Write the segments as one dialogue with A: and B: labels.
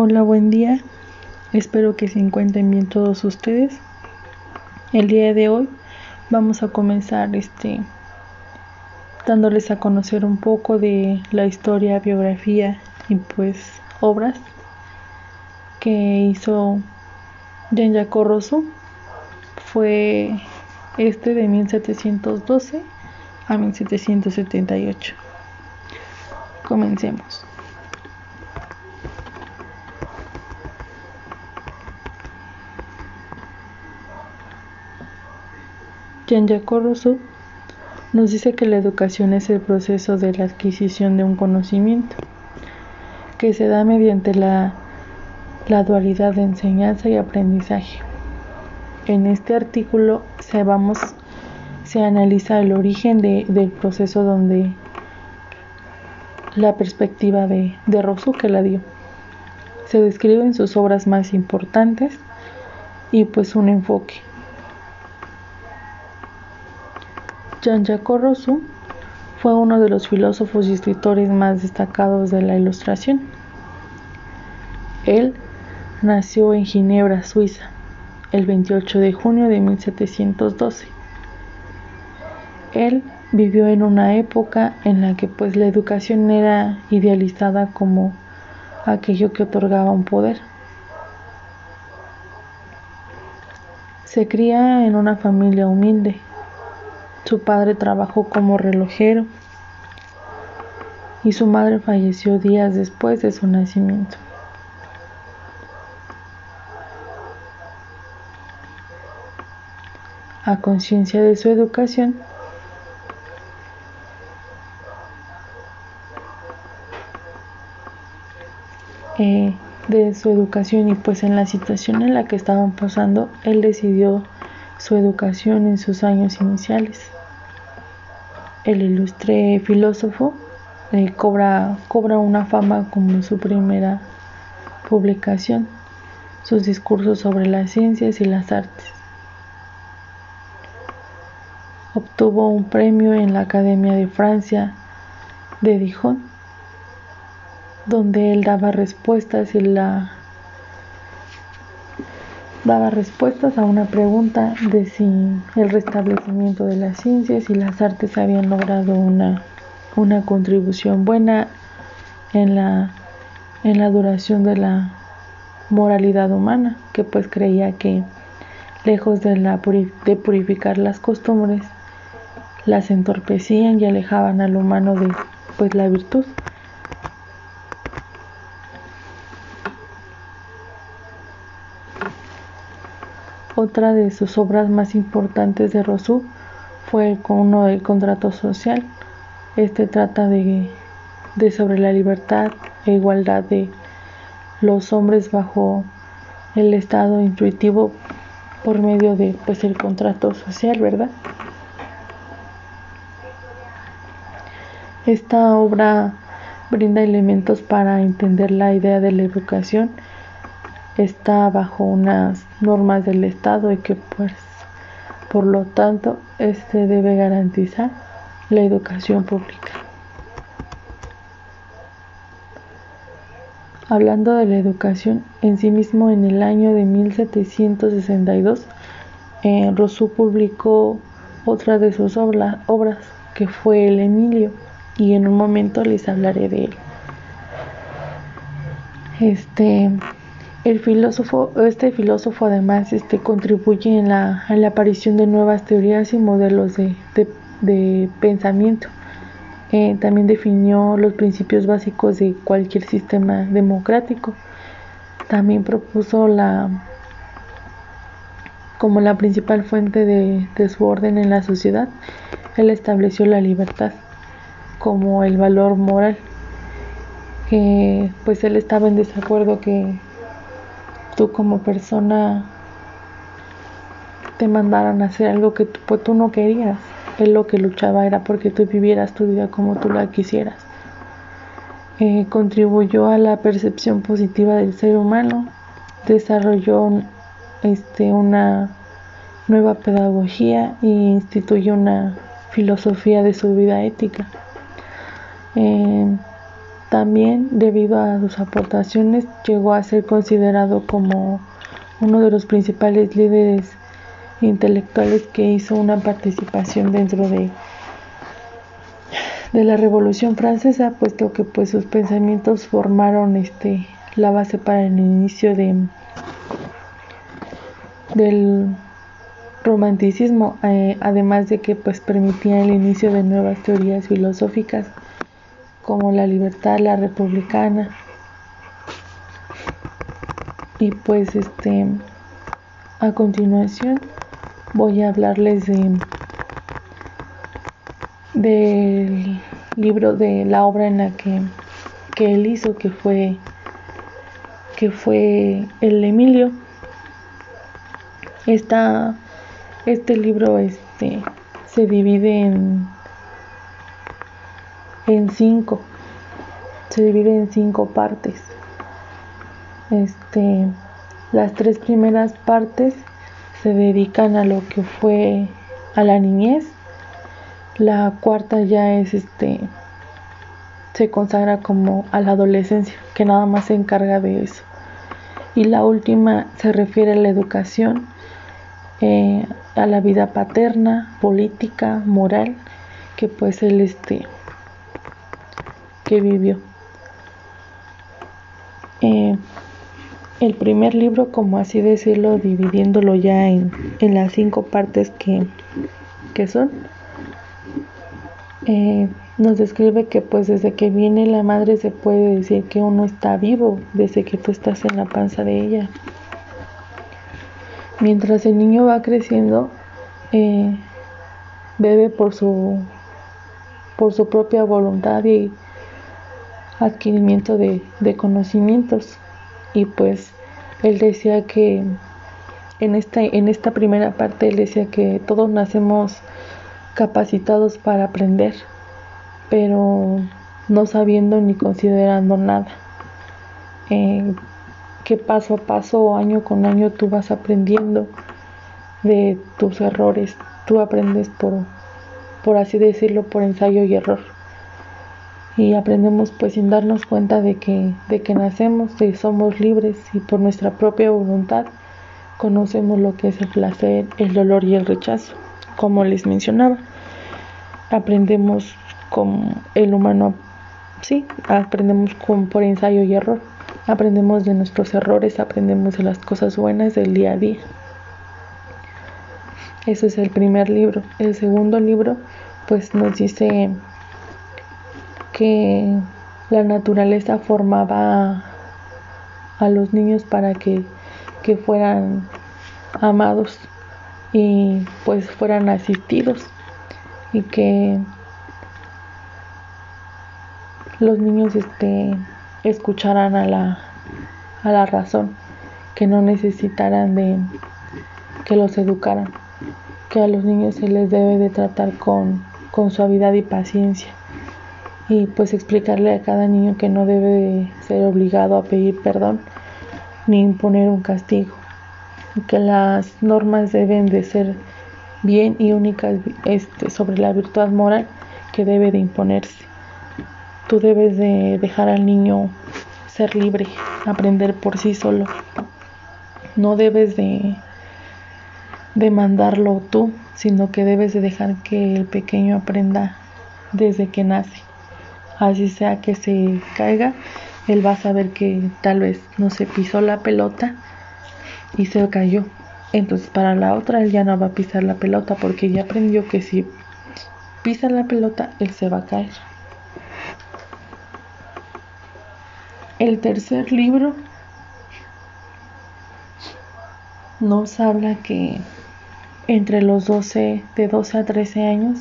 A: Hola, buen día. Espero que se encuentren bien todos ustedes. El día de hoy vamos a comenzar este dándoles a conocer un poco de la historia, biografía y pues obras que hizo Jacques Rousseau. Fue este de 1712 a 1778. Comencemos. Rousseau nos dice que la educación es el proceso de la adquisición de un conocimiento que se da mediante la, dualidad de enseñanza y aprendizaje. En este artículo se, analiza el origen de, del proceso donde la perspectiva de, de que la dio. Se describe en sus obras más importantes y pues un enfoque. Jean-Jacques Rousseau fue uno de los filósofos y escritores más destacados de la Ilustración. Él nació en Ginebra, Suiza, el 28 de junio de 1712. Él vivió en una época en la que pues la educación era idealizada como aquello que otorgaba un poder. Se cría en una familia humilde su padre trabajó como relojero y su madre falleció días después de su nacimiento. A conciencia de su educación, eh, de su educación y pues en la situación en la que estaban pasando, él decidió su educación en sus años iniciales el ilustre filósofo eh, cobra, cobra una fama como su primera publicación, sus discursos sobre las ciencias y las artes. Obtuvo un premio en la Academia de Francia de Dijon, donde él daba respuestas y la daba respuestas a una pregunta de si el restablecimiento de las ciencias y las artes habían logrado una, una contribución buena en la, en la duración de la moralidad humana, que pues creía que lejos de, la, de purificar las costumbres, las entorpecían y alejaban al humano de pues la virtud. Otra de sus obras más importantes de Rousseau fue uno del contrato social. Este trata de, de sobre la libertad e igualdad de los hombres bajo el estado intuitivo por medio de pues el contrato social, ¿verdad? Esta obra brinda elementos para entender la idea de la educación está bajo unas normas del Estado y que pues por lo tanto este debe garantizar la educación pública. Hablando de la educación en sí mismo, en el año de 1762, eh, Rousseau publicó otra de sus obras, que fue El Emilio, y en un momento les hablaré de él. Este, el filósofo, este filósofo además este, contribuye en la, en la aparición de nuevas teorías y modelos de, de, pensamiento. Eh, también definió los principios básicos de cualquier sistema democrático. También propuso la como la principal fuente de, de su orden en la sociedad. Él estableció la libertad como el valor moral. Que pues él estaba en desacuerdo que tú como persona te mandaran a hacer algo que tú, pues, tú no querías. Él lo que luchaba era porque tú vivieras tu vida como tú la quisieras. Eh, contribuyó a la percepción positiva del ser humano, desarrolló este, una nueva pedagogía e instituyó una filosofía de su vida ética. Eh, También, debido a sus aportaciones, llegó a ser considerado como uno de los principales líderes intelectuales que hizo una participación dentro de, de la Revolución Francesa, puesto que pues sus pensamientos formaron este la base para el inicio de del romanticismo, eh, además de que pues permitía el inicio de nuevas teorías filosóficas como la libertad, la republicana. Y pues este a continuación voy a hablarles de del libro de la obra en la que, que él hizo que fue que fue el Emilio esta este libro este, se divide en, en cinco. Se divide en cinco partes. Este, las tres primeras partes se dedican a lo que fue a la niñez. La cuarta ya es este se consagra como a la adolescencia, que nada más se encarga de eso. Y la última se refiere a la educación, eh, a la vida paterna, política, moral, que pues él este que vivió. Eh, el primer libro, como así decirlo, dividiéndolo ya en, las cinco partes que, que son, eh, nos describe que pues desde que viene la madre se puede decir que uno está vivo, desde que tú estás en la panza de ella. Mientras el niño va creciendo, eh, bebe por su, por su propia voluntad y adquirimiento de, conocimientos. Y pues él decía que en esta, en esta primera parte él decía que todos nacemos capacitados para aprender, pero no sabiendo ni considerando nada. Eh, que paso a paso, año con año, tú vas aprendiendo de tus errores. Tú aprendes por, por así decirlo, por ensayo y error. Y aprendemos pues sin darnos cuenta de que, de que nacemos, y somos libres y por nuestra propia voluntad conocemos lo que es el placer, el dolor y el rechazo, como les mencionaba. Aprendemos con el humano, sí, aprendemos con, por ensayo y error. Aprendemos de nuestros errores, aprendemos de las cosas buenas del día a día. Ese es el primer libro. El segundo libro pues nos dice que la naturaleza formaba a los niños para que, que fueran amados y pues fueran asistidos y que los niños este escucharan a la, a la razón, que no necesitaran de que los educaran, que a los niños se les debe de tratar con, con suavidad y paciencia y pues explicarle a cada niño que no debe de ser obligado a pedir perdón ni imponer un castigo que las normas deben de ser bien y únicas este, sobre la virtud moral que debe de imponerse Tú debes de dejar al niño ser libre, aprender por sí solo. No debes de, de mandarlo tú, sino que debes de dejar que el pequeño aprenda desde que nace. Así sea que se caiga, él va a saber que tal vez no se pisó la pelota y se cayó. Entonces para la otra él ya no va a pisar la pelota porque ya aprendió que si pisa la pelota él se va a caer. El tercer libro nos habla que entre los 12, de 12 a 13 años,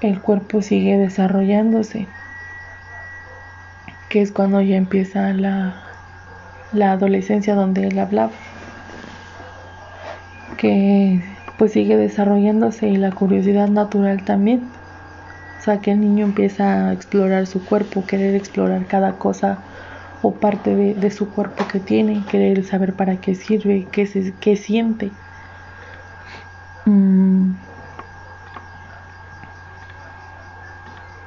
A: el cuerpo sigue desarrollándose, que es cuando ya empieza la, la adolescencia donde él hablaba, que pues sigue desarrollándose y la curiosidad natural también que el niño empieza a explorar su cuerpo, querer explorar cada cosa o parte de, su cuerpo que tiene, querer saber para qué sirve, qué, se, qué siente. Mm.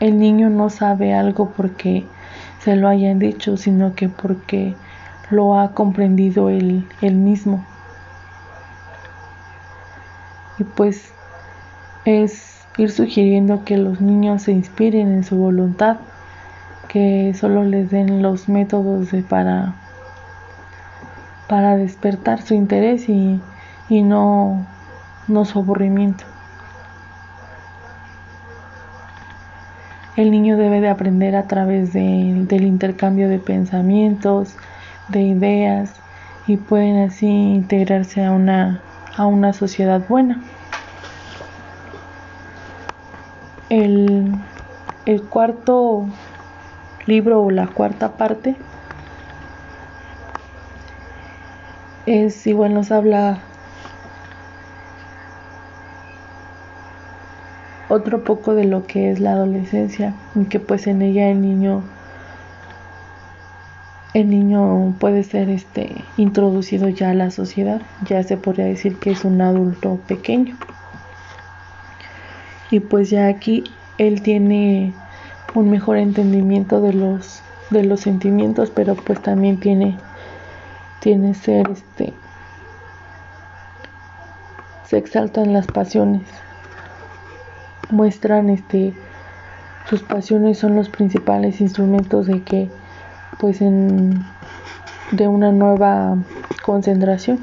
A: El niño no sabe algo porque se lo hayan dicho, sino que porque lo ha comprendido él, mismo. Y pues es ir sugiriendo que los niños se inspiren en su voluntad, que solo les den los métodos de para, para despertar su interés y, y no, no su aburrimiento. El niño debe de aprender a través del intercambio de pensamientos, de ideas y pueden así integrarse a una, a una sociedad buena. El, el cuarto libro o la cuarta parte es igual nos habla otro poco de lo que es la adolescencia y que pues en ella el niño el niño puede ser este introducido ya a la sociedad. Ya se podría decir que es un adulto pequeño. Y pues ya aquí él tiene un mejor entendimiento de los de los sentimientos pero pues también tiene tiene ser este se exaltan las pasiones muestran este sus pasiones son los principales instrumentos de que pues en de una nueva concentración.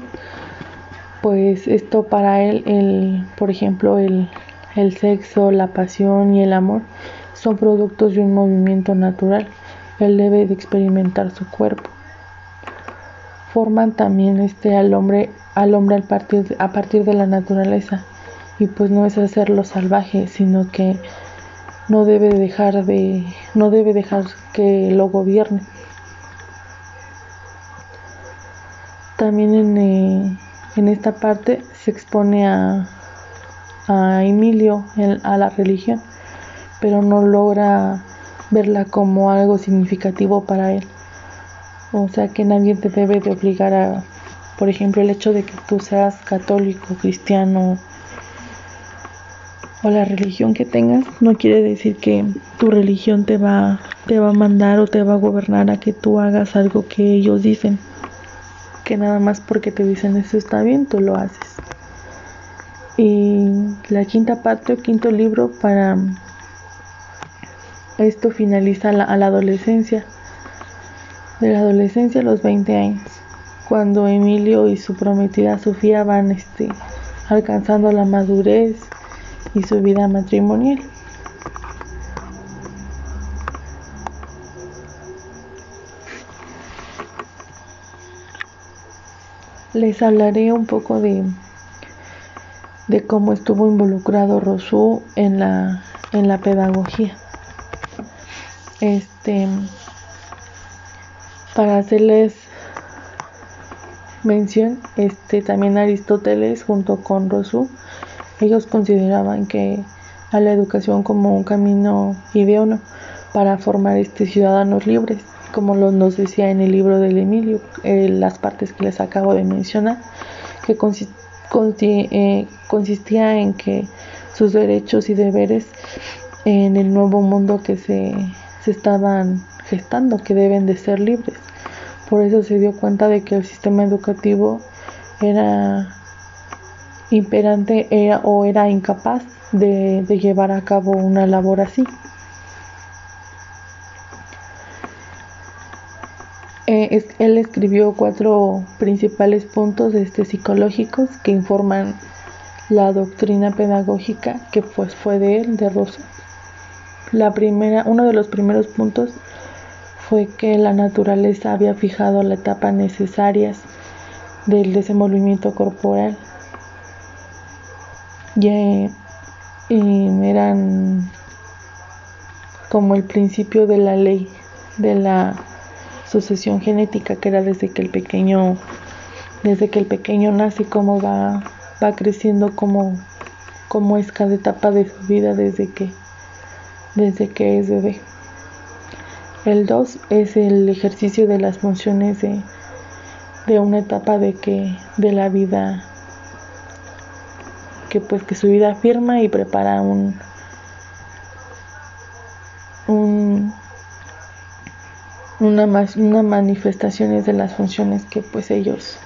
A: Pues esto para él el por ejemplo el, el sexo la pasión y el amor son productos de un movimiento natural. Él debe de experimentar su cuerpo. Forman también este al hombre al hombre al partir, a partir de la naturaleza y pues no es hacerlo salvaje, sino que no debe dejar de no debe dejar que lo gobierne. También en, eh, en esta parte se expone a, a Emilio a la religión, pero no logra verla como algo significativo para él. O sea que nadie te debe de obligar a, por ejemplo, el hecho de que tú seas católico, cristiano, o la religión que tengas no quiere decir que tu religión te va te va a mandar o te va a gobernar a que tú hagas algo que ellos dicen. Que nada más porque te dicen eso está bien tú lo haces. Y la quinta parte o quinto libro para esto finaliza a la adolescencia. De la adolescencia a los 20 años cuando Emilio y su prometida Sofía van este alcanzando la madurez y su vida matrimonial. Les hablaré un poco de, de cómo estuvo involucrado Rosú en la, en la pedagogía. Este, para hacerles mención, este, también Aristóteles junto con Rosú ellos consideraban que a la educación como un camino idóneo para formar este ciudadanos libres, como lo nos decía en el libro del Emilio, eh, las partes que les acabo de mencionar, que eh, consistía en que sus derechos y deberes en el nuevo mundo que se, se estaban gestando, que deben de ser libres. Por eso se dio cuenta de que el sistema educativo era imperante era o era incapaz de, llevar a cabo una labor así. Eh, él escribió cuatro principales puntos este, psicológicos que informan la doctrina pedagógica que fue de él, de Rosa. La primera, uno de los primeros puntos fue que la naturaleza había fijado la etapa necesarias del desenvolvimiento corporal ya eran como el principio de la ley de la sucesión genética que era desde que el pequeño desde que el pequeño nace cómo va va creciendo como como es cada etapa de su vida desde que desde que es bebé. El 2 es el ejercicio de las funciones de, de una etapa de que de la vida que pues que su vida afirma y prepara un, un una, mas, una manifestaciones de las funciones que pues ellos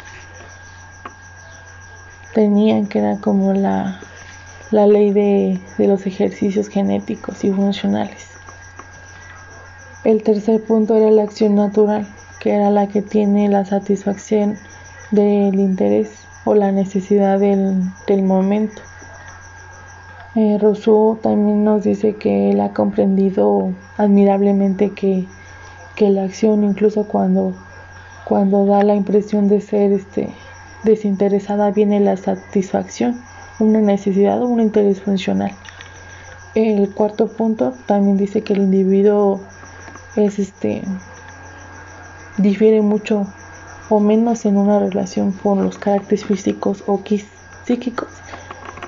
A: tenían que era como la, la ley de, de los ejercicios genéticos y funcionales. El tercer punto era la acción natural, que era la que tiene la satisfacción del interés o la necesidad del, momento. Eh, Rousseau también nos dice que él ha comprendido admirablemente que, que la acción, incluso cuando, cuando da la impresión de ser este, desinteresada, viene la satisfacción, una necesidad o un interés funcional. El cuarto punto también dice que el individuo es este difiere mucho o menos en una relación con los caracteres físicos o psíquicos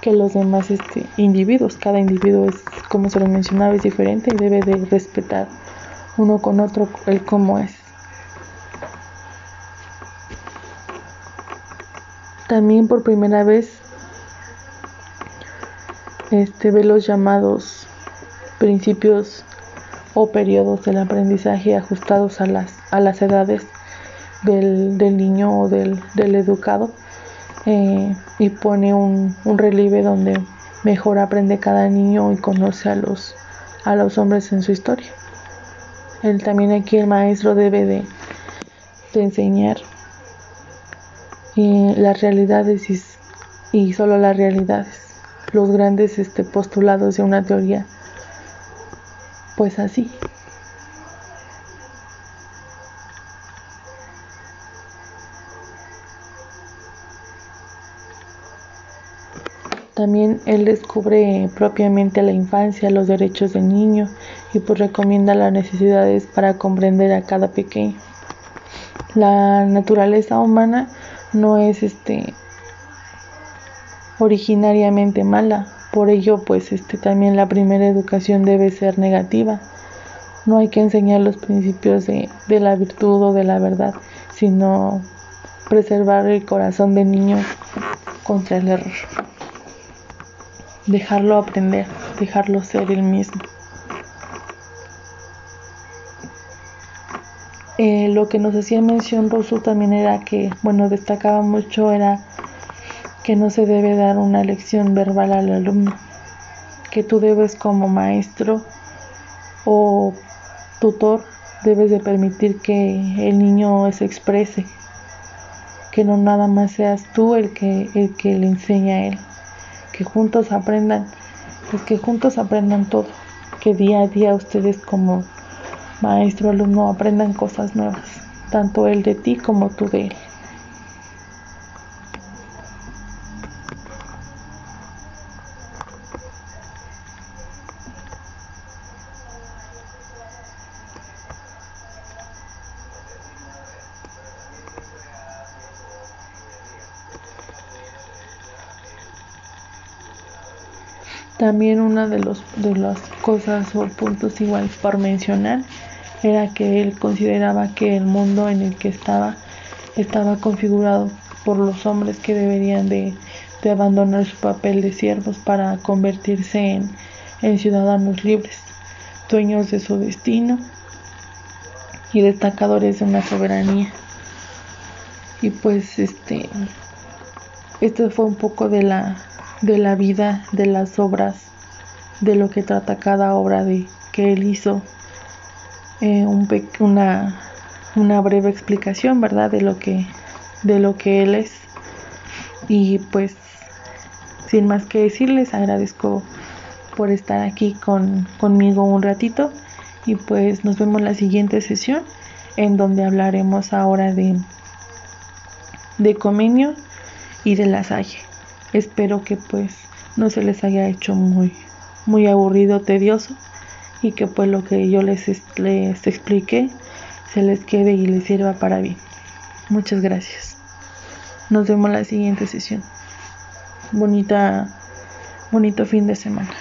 A: que los demás este, individuos. Cada individuo es, como se lo mencionaba, es diferente y debe de respetar uno con otro el cómo es. También por primera vez este, ve los llamados principios o periodos del aprendizaje ajustados a las, a las edades del, niño o del, educado eh, y pone un, relieve donde mejor aprende cada niño y conoce a los, a los hombres en su historia. Él, también aquí el maestro debe de, enseñar eh, las realidades y, y, solo las realidades, los grandes este, postulados de una teoría, pues así. También él descubre propiamente la infancia, los derechos del niño y pues recomienda las necesidades para comprender a cada pequeño. La naturaleza humana no es este originariamente mala, por ello pues este también la primera educación debe ser negativa. No hay que enseñar los principios de, de la virtud o de la verdad, sino preservar el corazón del niño contra el error dejarlo aprender, dejarlo ser el mismo. Eh, lo que nos hacía mención Rosu también era que, bueno, destacaba mucho era que no se debe dar una lección verbal al alumno, que tú debes como maestro o tutor debes de permitir que el niño se exprese, que no nada más seas tú el que, el que le enseña a él que juntos aprendan, pues que juntos aprendan todo, que día a día ustedes como maestro alumno aprendan cosas nuevas, tanto él de ti como tú de él. También una de, los, de las cosas o puntos igual por mencionar era que él consideraba que el mundo en el que estaba estaba configurado por los hombres que deberían de, de abandonar su papel de siervos para convertirse en, en ciudadanos libres, dueños de su destino y destacadores de una soberanía. Y pues este esto fue un poco de la de la vida, de las obras, de lo que trata cada obra de que él hizo. Eh, un una, una breve explicación, ¿verdad? De lo que, de lo que él es. Y pues, sin más que decirles, agradezco por estar aquí con, conmigo un ratito. Y pues nos vemos la siguiente sesión, en donde hablaremos ahora de, de Comenio y de la Salle. Espero que pues no se les haya hecho muy, muy aburrido, tedioso y que pues lo que yo les, les expliqué se les quede y les sirva para bien. Muchas gracias. Nos vemos la siguiente sesión. Bonita, bonito fin de semana.